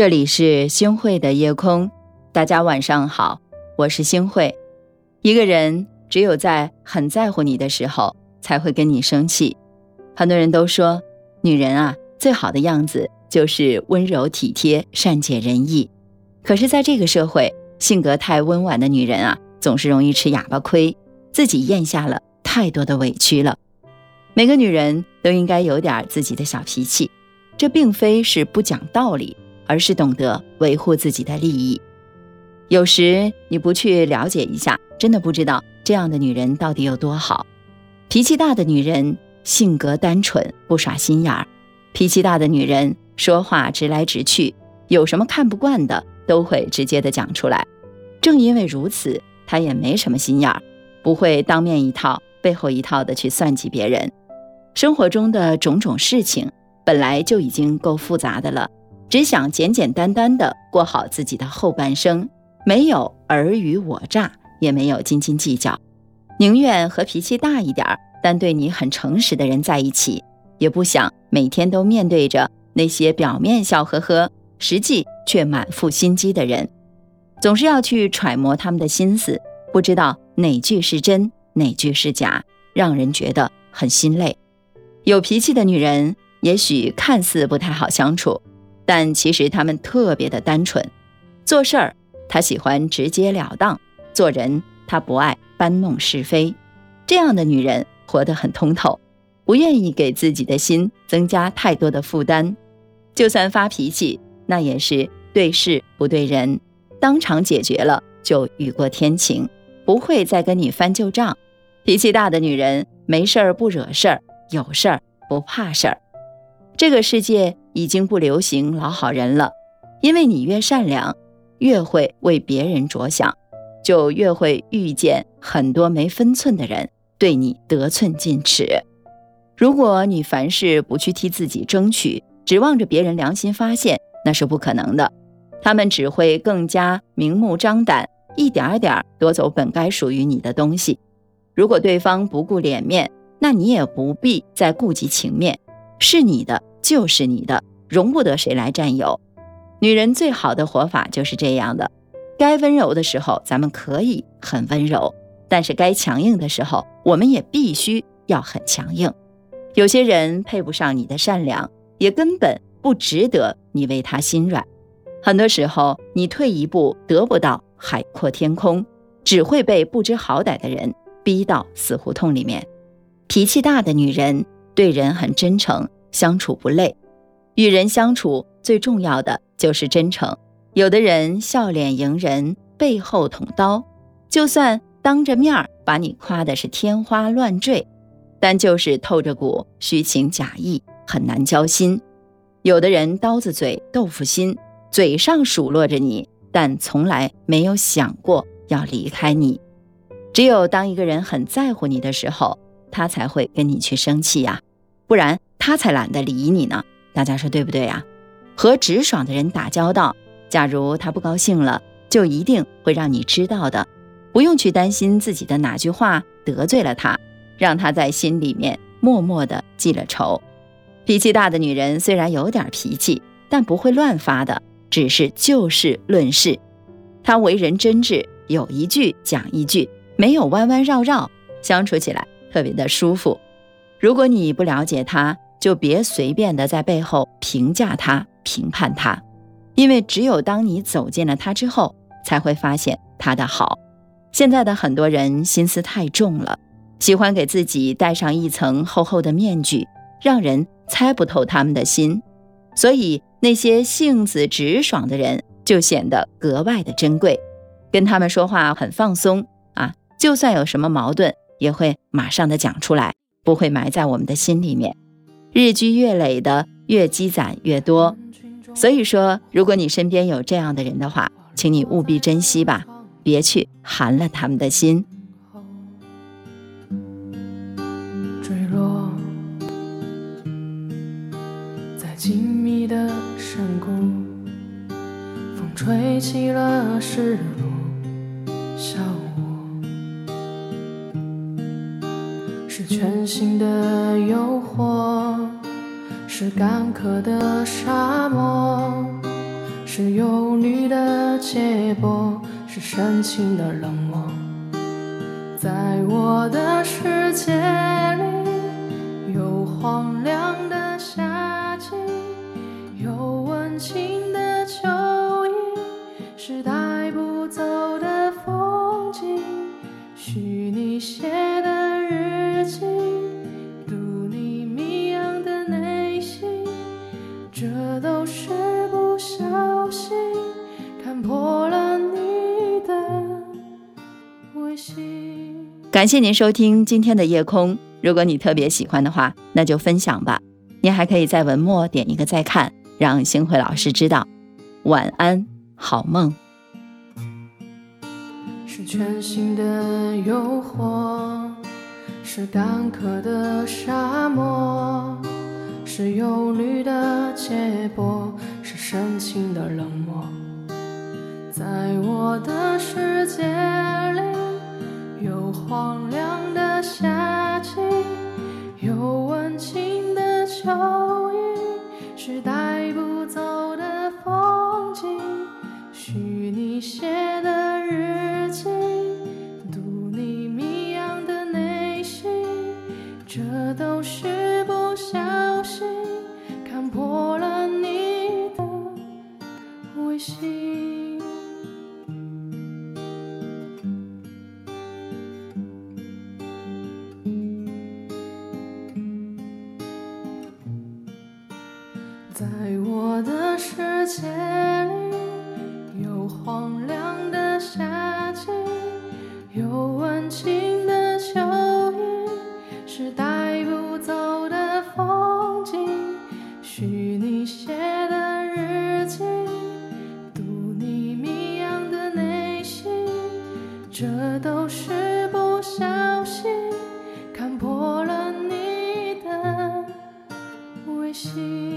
这里是星慧的夜空，大家晚上好，我是星慧。一个人只有在很在乎你的时候，才会跟你生气。很多人都说，女人啊，最好的样子就是温柔体贴、善解人意。可是，在这个社会，性格太温婉的女人啊，总是容易吃哑巴亏，自己咽下了太多的委屈了。每个女人都应该有点自己的小脾气，这并非是不讲道理。而是懂得维护自己的利益。有时你不去了解一下，真的不知道这样的女人到底有多好。脾气大的女人性格单纯，不耍心眼儿；脾气大的女人说话直来直去，有什么看不惯的都会直接的讲出来。正因为如此，她也没什么心眼儿，不会当面一套背后一套的去算计别人。生活中的种种事情本来就已经够复杂的了。只想简简单单的过好自己的后半生，没有尔虞我诈，也没有斤斤计较，宁愿和脾气大一点儿但对你很诚实的人在一起，也不想每天都面对着那些表面笑呵呵，实际却满腹心机的人，总是要去揣摩他们的心思，不知道哪句是真，哪句是假，让人觉得很心累。有脾气的女人，也许看似不太好相处。但其实他们特别的单纯，做事儿他喜欢直截了当，做人他不爱搬弄是非。这样的女人活得很通透，不愿意给自己的心增加太多的负担。就算发脾气，那也是对事不对人，当场解决了就雨过天晴，不会再跟你翻旧账。脾气大的女人没事儿不惹事儿，有事儿不怕事儿。这个世界。已经不流行老好人了，因为你越善良，越会为别人着想，就越会遇见很多没分寸的人对你得寸进尺。如果你凡事不去替自己争取，指望着别人良心发现，那是不可能的。他们只会更加明目张胆，一点点夺走本该属于你的东西。如果对方不顾脸面，那你也不必再顾及情面，是你的。就是你的，容不得谁来占有。女人最好的活法就是这样的：该温柔的时候，咱们可以很温柔；但是该强硬的时候，我们也必须要很强硬。有些人配不上你的善良，也根本不值得你为他心软。很多时候，你退一步得不到海阔天空，只会被不知好歹的人逼到死胡同里面。脾气大的女人对人很真诚。相处不累，与人相处最重要的就是真诚。有的人笑脸迎人，背后捅刀，就算当着面把你夸的是天花乱坠，但就是透着股虚情假意，很难交心。有的人刀子嘴豆腐心，嘴上数落着你，但从来没有想过要离开你。只有当一个人很在乎你的时候，他才会跟你去生气呀，不然。他才懒得理你呢，大家说对不对呀？和直爽的人打交道，假如他不高兴了，就一定会让你知道的，不用去担心自己的哪句话得罪了他，让他在心里面默默的记了仇。脾气大的女人虽然有点脾气，但不会乱发的，只是就事论事。她为人真挚，有一句讲一句，没有弯弯绕绕，相处起来特别的舒服。如果你不了解他，就别随便的在背后评价他、评判他，因为只有当你走进了他之后，才会发现他的好。现在的很多人心思太重了，喜欢给自己戴上一层厚厚的面具，让人猜不透他们的心。所以那些性子直爽的人就显得格外的珍贵，跟他们说话很放松啊，就算有什么矛盾，也会马上的讲出来，不会埋在我们的心里面。日积月累的，越积攒越多。所以说，如果你身边有这样的人的话，请你务必珍惜吧，别去寒了他们的心。坠落在静谧的山谷，风吹起了失落笑。全新的诱惑，是干渴的沙漠，是忧虑的结果，是深情的冷漠。在我的世界里，有荒凉的夏季，有温情都是不小心看破了你的微信。感谢您收听今天的夜空。如果你特别喜欢的话，那就分享吧。您还可以在文末点一个再看，让星慧老师知道。晚安，好梦。是全新的诱惑，是干渴的沙漠，是忧虑的结果，是深情的冷漠。在我的世界里。有荒在我的世界里，有荒凉的夏季，有温情的秋意，是带不走的风景。许你写的日记，读你迷样的内心，这都是不小心看破了你的微信。